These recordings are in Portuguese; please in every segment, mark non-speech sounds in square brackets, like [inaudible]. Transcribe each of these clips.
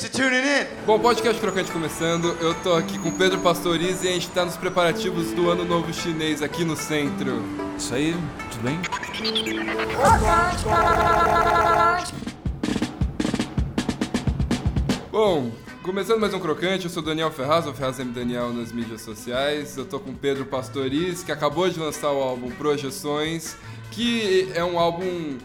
Thanks for tuning in. Bom, podcast Crocante começando. Eu tô aqui com o Pedro Pastoriz e a gente tá nos preparativos do Ano Novo Chinês aqui no centro. Isso aí, tudo bem? Bom, começando mais um Crocante, eu sou Daniel Ferraz, o Ferraz M. Daniel nas mídias sociais. Eu tô com o Pedro Pastoriz, que acabou de lançar o álbum Projeções, que é um álbum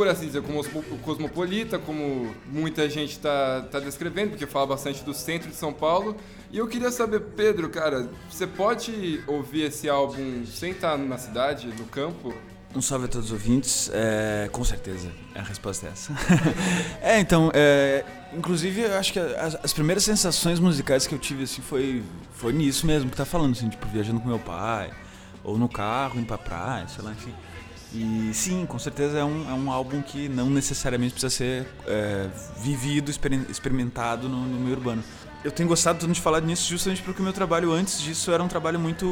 por assim dizer, como cosmopolita, como muita gente está tá descrevendo, porque fala bastante do centro de São Paulo. E eu queria saber, Pedro, cara, você pode ouvir esse álbum sem estar na cidade, no campo? Um salve a todos os ouvintes, é, com certeza, a resposta é essa. [laughs] é, então, é, inclusive eu acho que as, as, primeiras sensações musicais que eu tive assim foi, foi nisso mesmo que tá falando, assim, tipo, viajando com meu pai, ou no carro, indo pra praia, sei lá, enfim. E sim, com certeza é um, é um álbum que não necessariamente precisa ser é, vivido, experimentado no, no meio urbano. Eu tenho gostado tanto de falar nisso justamente porque o meu trabalho antes disso era um trabalho muito.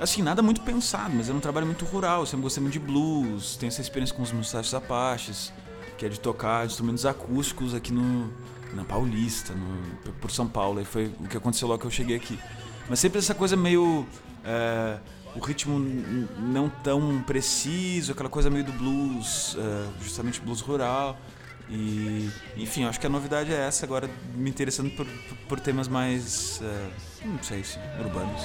Assim, nada muito pensado, mas era um trabalho muito rural. Eu sempre gostei muito de blues, tenho essa experiência com os Mustaches Apaches, que é de tocar instrumentos acústicos aqui no, na Paulista, no, por São Paulo. E foi o que aconteceu logo que eu cheguei aqui. Mas sempre essa coisa meio. É, o ritmo não tão preciso, aquela coisa meio do blues, uh, justamente blues rural. E, enfim, acho que a novidade é essa, agora me interessando por, por, temas mais, uh, não sei se, urbanos.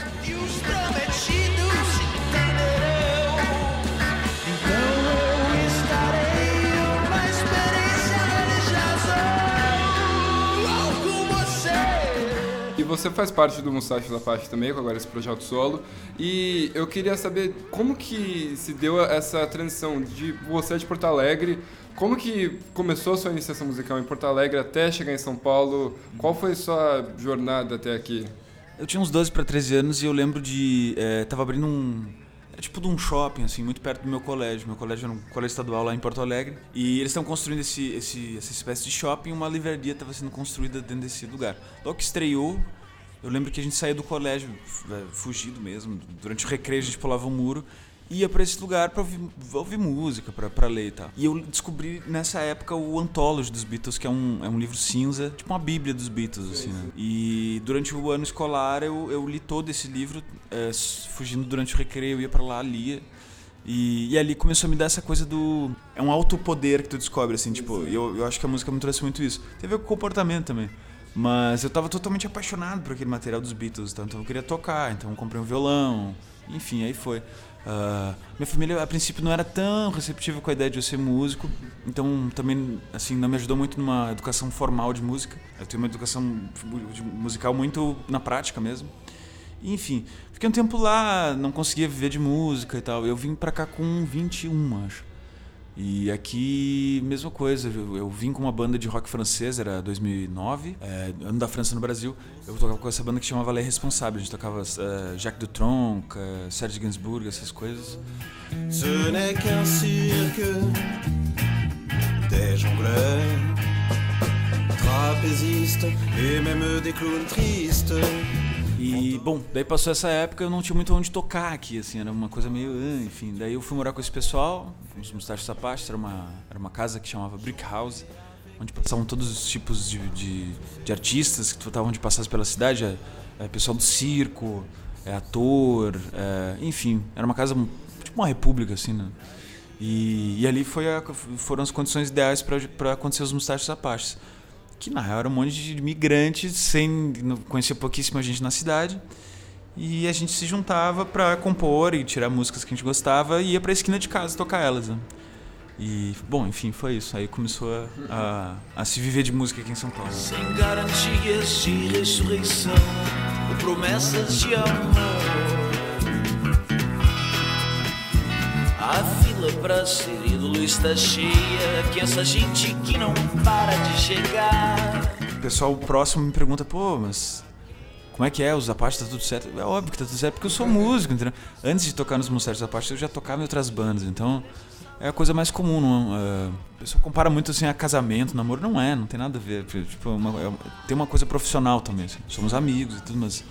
Você faz parte do Mustache da Faixa também, com agora esse projeto solo. E eu queria saber como que se deu essa transição de você de Porto Alegre, como que começou a sua iniciação musical em Porto Alegre até chegar em São Paulo? Qual foi a sua jornada até aqui? Eu tinha uns 12 para 13 anos e eu lembro de. É, tava abrindo um. É tipo de um shopping, assim, muito perto do meu colégio. Meu colégio era um colégio estadual lá em Porto Alegre. E eles estão construindo esse, esse, essa espécie de shopping. Uma livraria estava sendo construída dentro desse lugar. Logo que estreou, eu lembro que a gente saía do colégio, é, fugido mesmo, durante o recreio a gente pulava um muro ia para esse lugar para ouvir, ouvir, música, para ler e tal. E eu descobri nessa época o Anthology dos Beatles, que é um, é um livro cinza, tipo uma bíblia dos Beatles, assim, né? E durante o ano escolar eu, eu li todo esse livro, é, fugindo durante o recreio, eu ia para lá, lia. E, e, ali começou a me dar essa coisa do. É um alto poder que tu descobre, assim, tipo, eu, eu acho que a música me trouxe muito isso. Teve o comportamento também. Mas eu tava totalmente apaixonado por aquele material dos Beatles, então eu queria tocar, então comprei um violão, enfim, aí foi. Uh, minha família a princípio não era tão receptiva com a ideia de eu ser músico, então também assim não me ajudou muito numa educação formal de música. Eu tenho uma educação musical muito na prática mesmo. enfim, fiquei um tempo lá, não conseguia viver de música e tal. Eu vim para cá com 21, acho. E aqui, mesma coisa, eu, eu, vim com uma banda de rock francês, era 2009, é, ano da França no Brasil. Eu tocava com essa banda que chamava Les Responsables. A gente tocava uh, Jacques Dutronc, uh, Serge Gainsbourg, essas coisas. Ce n'est qu'un cirque, des jongleurs, et même des clowns tristes. E, bom, daí passou essa época, eu não tinha muito onde tocar aqui, assim, era uma coisa meio. Ah, enfim, daí eu fui morar com esse pessoal, os Mustachos Sapastos, era uma, era uma casa que chamava Brick House, onde passavam todos os tipos de, de, de artistas que estavam de passar pela cidade, é, é, pessoal do circo, é, ator, é, enfim, era uma casa, tipo uma república, assim, né? E, e ali foi a, foram as condições ideais para acontecer os Mustachos Apaches que na real era um monte de imigrantes, sem conhecer pouquíssima gente na cidade. E a gente se juntava para compor e tirar músicas que a gente gostava e ia para a esquina de casa tocar elas. Né? E, bom, enfim, foi isso. Aí começou a, a, a, se viver de música aqui em São Paulo. Sem garantias de ressurreição promessas de amor. A fila pra ser está cheia, que essa gente que não para de chegar. O pessoal próximo me pergunta, pô, mas como é que é? Os Apaches tá tudo certo? É óbvio que tá tudo certo, porque eu sou músico, entendeu? Antes de tocar nos Mosteiros Apaches, eu já tocava em outras bandas, então é a coisa mais comum. Não, uh, o pessoal compara muito assim a casamento, namoro. Não é, não tem nada a ver. Tipo, uma, é, tem uma coisa profissional também. Assim. Somos amigos e tudo, mas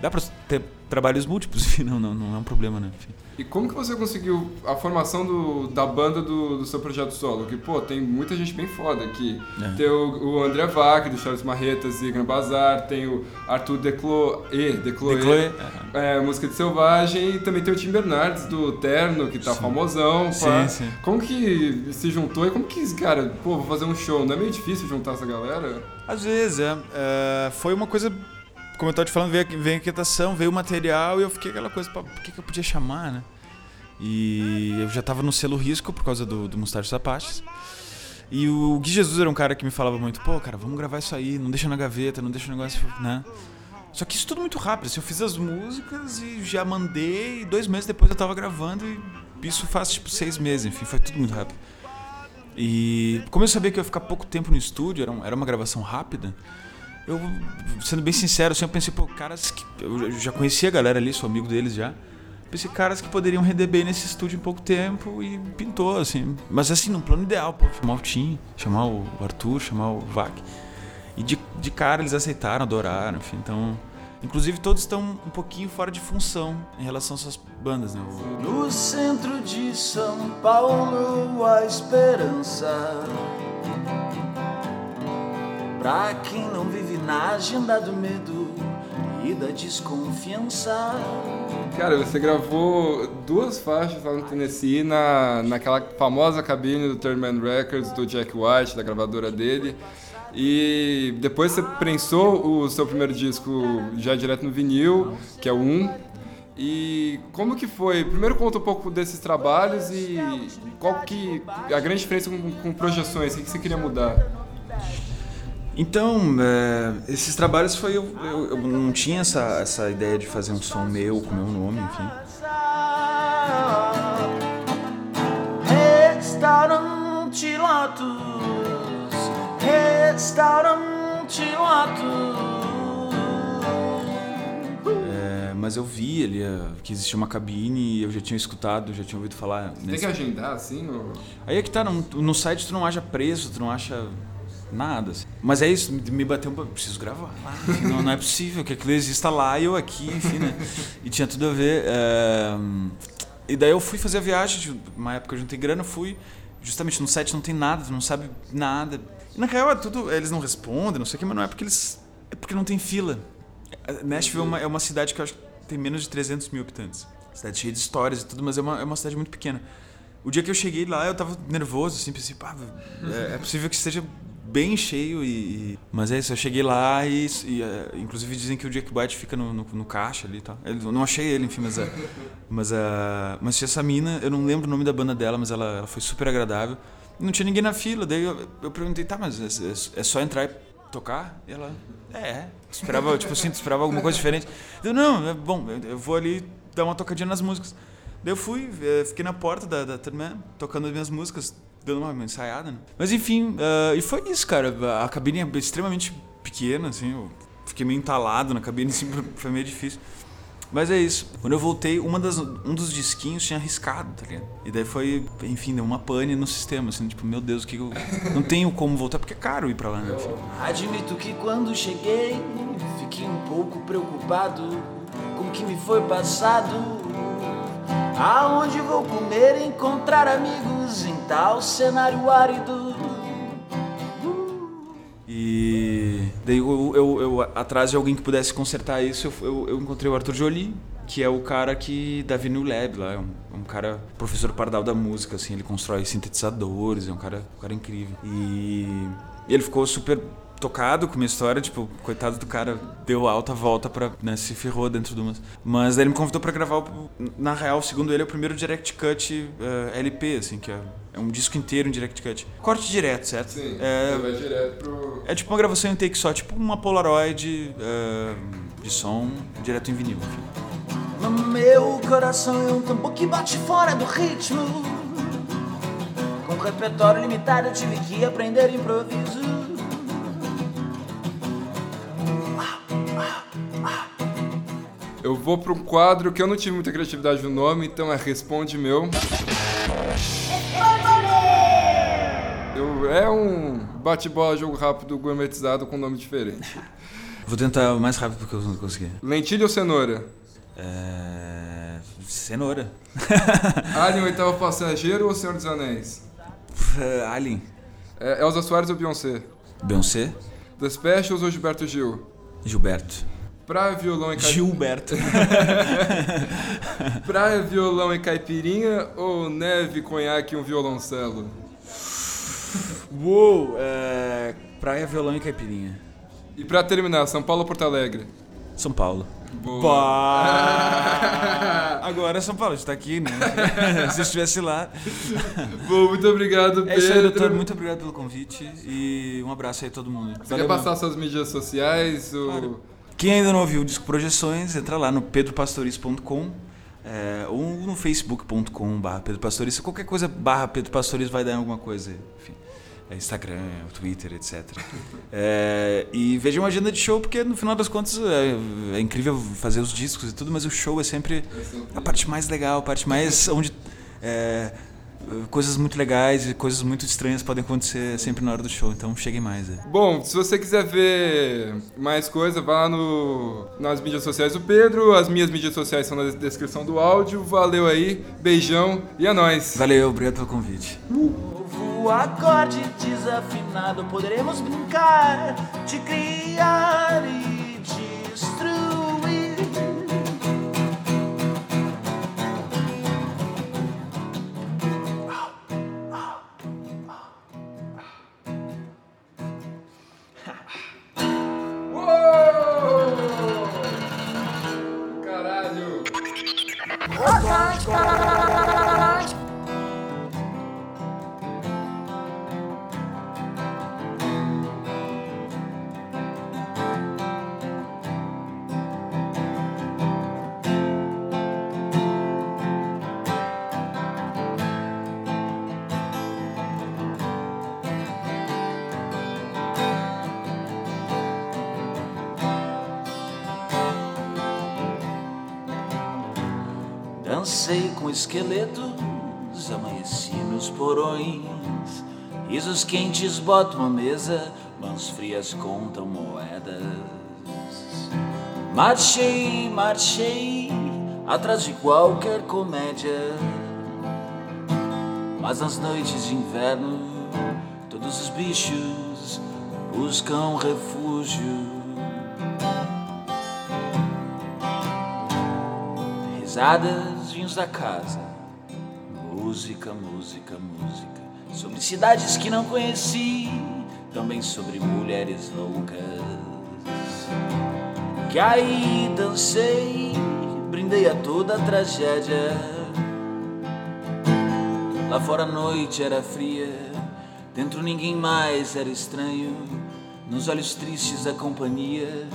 dá pra ter trabalhos múltiplos, [laughs] enfim, não, não, não é um problema, né? Enfim. E como que você conseguiu a formação do, da banda do, do, seu projeto solo? Que, pô, tem muita gente bem foda aqui. É. Tem o, o André Vac, do Charles Marretas e Gran Bazar, tem o Arthur Declo, e, Decloé, Decloé. É, música de Selvagem, e também tem o Tim Bernardes, do Terno, que tá sim. famosão. Sim, sim. Como que se juntou e como que, cara, pô, vou fazer um show, não é meio difícil juntar essa galera? Às vezes, é. é foi uma coisa como eu tava te falando, veio, veio a inquietação, veio o material e eu fiquei aquela coisa, por que, que eu podia chamar, né? E eu já tava no selo risco por causa do, do Mustache Apaches. E o Gui Jesus era um cara que me falava muito, pô, cara, vamos gravar isso aí, não deixa na gaveta, não deixa o negócio, né? Só que isso tudo muito rápido, assim, eu fiz as músicas e já mandei, e dois meses depois eu tava gravando e isso faz tipo seis meses, enfim, foi tudo muito rápido. E como eu sabia que eu ia ficar pouco tempo no estúdio, era, era uma gravação rápida, eu, sendo bem sincero, assim, eu pensei, pô, caras que. Eu já conhecia a galera ali, sou amigo deles já. Pensei, caras que poderiam render bem nesse estúdio em pouco tempo e pintou, assim. Mas assim, num plano ideal, pô, chamar o Tim, chamar o Arthur, chamar o Vac. E de, de cara eles aceitaram, adoraram, enfim, então. Inclusive todos estão um pouquinho fora de função em relação às suas bandas, né? No centro de São Paulo, a esperança Pra quem não vive na agenda do medo e da desconfiança. Cara, você gravou duas faixas lá no Tennessee, na, naquela famosa cabine do Turnman Records, do Jack White, da gravadora dele. E depois você prensou o seu primeiro disco já direto no vinil, que é o 1. E como que foi? Primeiro conta um pouco desses trabalhos e qual que a grande diferença com, com projeções, o que você queria mudar? Então, é, esses trabalhos foi. Eu, eu, eu, não tinha essa, essa ideia de fazer um som meu com meu nome, enfim. Restaurante Restaurante. É, mas eu vi ali que existia uma cabine e eu já tinha escutado, já tinha ouvido falar. Nesse... Tem que agendar assim? Ou... Aí é que tá, no, no site tu não acha preço, tu não acha Nada. Assim. Mas é isso, me bateu um preciso gravar. Enfim, não, não, é possível que aquilo exista lá e eu aqui, enfim, né? E tinha tudo a ver. É... E daí eu fui fazer a viagem, uma época eu juntei grana, fui. Justamente no site não tem nada, não sabe nada. E na real é tudo. Eles não respondem, não sei o que, mas não é porque eles. É porque não tem fila. Nashville é uma, é uma cidade que eu acho que tem menos de 300 mil habitantes. Cidade cheia de histórias e tudo, mas é uma, é uma cidade muito pequena. O dia que eu cheguei lá, eu tava nervoso, assim, pensei, pá, é, é possível que esteja bem cheio e, Mas é isso, eu cheguei lá e, e uh, inclusive dizem que o Jack White fica no, no, no caixa ali e tal. Eu não achei ele, enfim, mas... Uh, mas, uh, mas tinha essa mina, eu não lembro o nome da banda dela, mas ela, ela foi super agradável. Não tinha ninguém na fila, daí eu, eu perguntei, tá, mas é, é, é só entrar e tocar? E ela, é. Esperava, tipo assim, esperava alguma coisa diferente. Eu, não, é bom, eu vou ali dar uma tocadinha nas músicas. Daí eu fui, fiquei na porta da, da tocando as minhas músicas dando uma ensaiada, né? Mas enfim, uh, e foi isso, cara. A cabine é extremamente pequena, assim, eu fiquei meio entalado na cabine, [laughs] assim, foi meio difícil. Mas é isso. Quando eu voltei, uma das, um dos disquinhos tinha arriscado, tá ligado? E daí foi, enfim, deu uma pane no sistema, assim, tipo, meu Deus, o que eu. [laughs] Não tenho como voltar, porque é caro ir pra lá, né? Admito que quando cheguei, fiquei um pouco preocupado com o que me foi passado. Aonde vou comer e encontrar amigos em tal cenário árido? E daí eu, eu, eu, atrás de alguém que pudesse consertar isso, eu, eu, encontrei o Arthur Jolie, que é o cara que da Vinyl Lab lá, é um, é um, cara professor pardal da música, assim, ele constrói sintetizadores, é um cara, um cara incrível. E ele ficou super tocado com minha história, tipo, coitado do cara, deu alta volta pra, né, se ferrou dentro de umas. Mas daí ele me convidou pra gravar, o, na real, segundo ele, é o primeiro Direct Cut uh, eh, LP, assim, que é, é, um disco inteiro em Direct Cut. Corte direto, certo? Sim, é, vai direto pro... É tipo uma gravação em take só, tipo uma Polaroid uh, de som direto em vinil, enfim. No meu coração é um tambor que bate fora do ritmo Com repertório limitado eu tive que aprender improviso Eu vou para um quadro que eu não tive muita criatividade no nome, então é Responde Meu. Eu, é um bate-bola, jogo rápido, gourmetizado com nome diferente. Vou tentar o mais rápido que eu conseguir. Lentilha ou cenoura? É... Cenoura. [laughs] Alien, oitavo passageiro ou Senhor dos Anéis? É, Alien. É, Elza Soares ou Beyoncé? Beyoncé. The Specials ou Gilberto Gil? Gilberto. Pra violão e caipirinha. Gilberto. [laughs] pra violão e caipirinha ou neve, conhaque e um violoncelo? Uou! É... Praia, violão e caipirinha. E pra terminar, São Paulo ou Porto Alegre? São Paulo. Boa. Pá! [laughs] Agora São Paulo, a gente tá aqui, né? [laughs] Se eu estivesse lá. Bom, muito obrigado, Pedro. É isso aí, doutor. Muito obrigado pelo convite e um abraço aí a todo mundo. Você quer passar suas mídias sociais? O... Quem ainda não ouviu o disco Projeções, entra lá no pedropastoriz.com é, ou no facebook.com barra pedropastoriz. Qualquer coisa barra pedropastoriz vai dar em alguma coisa. Enfim, é Instagram, Twitter, etc. É, e veja uma agenda de show, porque no final das contas é, é, incrível fazer os discos e tudo, mas o show é sempre a parte mais legal, a parte mais onde... É, coisas muito legais e coisas muito estranhas podem acontecer sempre na hora do show, então cheguem mais. É. Bom, se você quiser ver mais coisa, vá lá no, nas mídias sociais do Pedro, as minhas mídias sociais são na descrição do áudio. Valeu aí, beijão e é nóis. Valeu, obrigado pelo convite. Novo acorde desafinado, poderemos brincar de criar e Dancei com esqueletos, amanheci nos porões. Risos quentes botam a mesa, mãos frias contam moedas. Marchei, marchei, atrás de qualquer comédia. Mas nas noites de inverno, todos os bichos buscam refúgio. Vinhos da casa, música, música, música. Sobre cidades que não conheci, também sobre mulheres loucas. Que aí dancei, brindei a toda a tragédia. Lá fora a noite era fria, dentro ninguém mais era estranho. Nos olhos tristes a companhia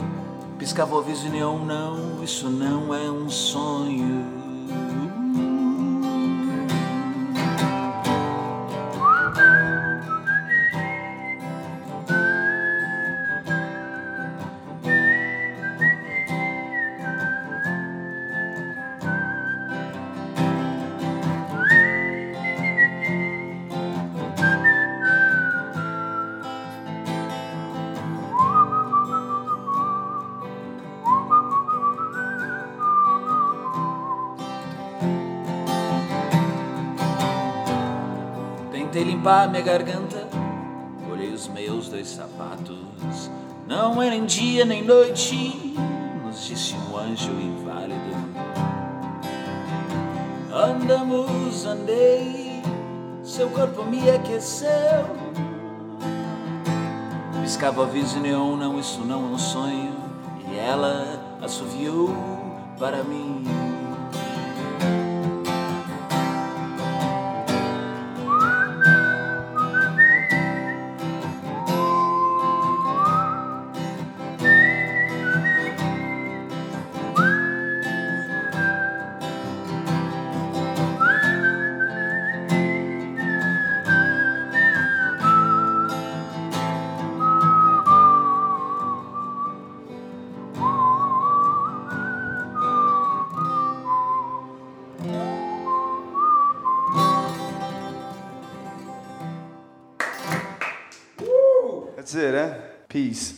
piscava o aviso neon, não, isso não é um sonho. Limpar minha garganta, olhei os meus dois sapatos. Não era em dia nem noite, nos disse um anjo inválido. Andamos, andei, seu corpo me aqueceu. Piscava aviso neon, não, isso não é um sonho. E ela assoviou para mim. Peace.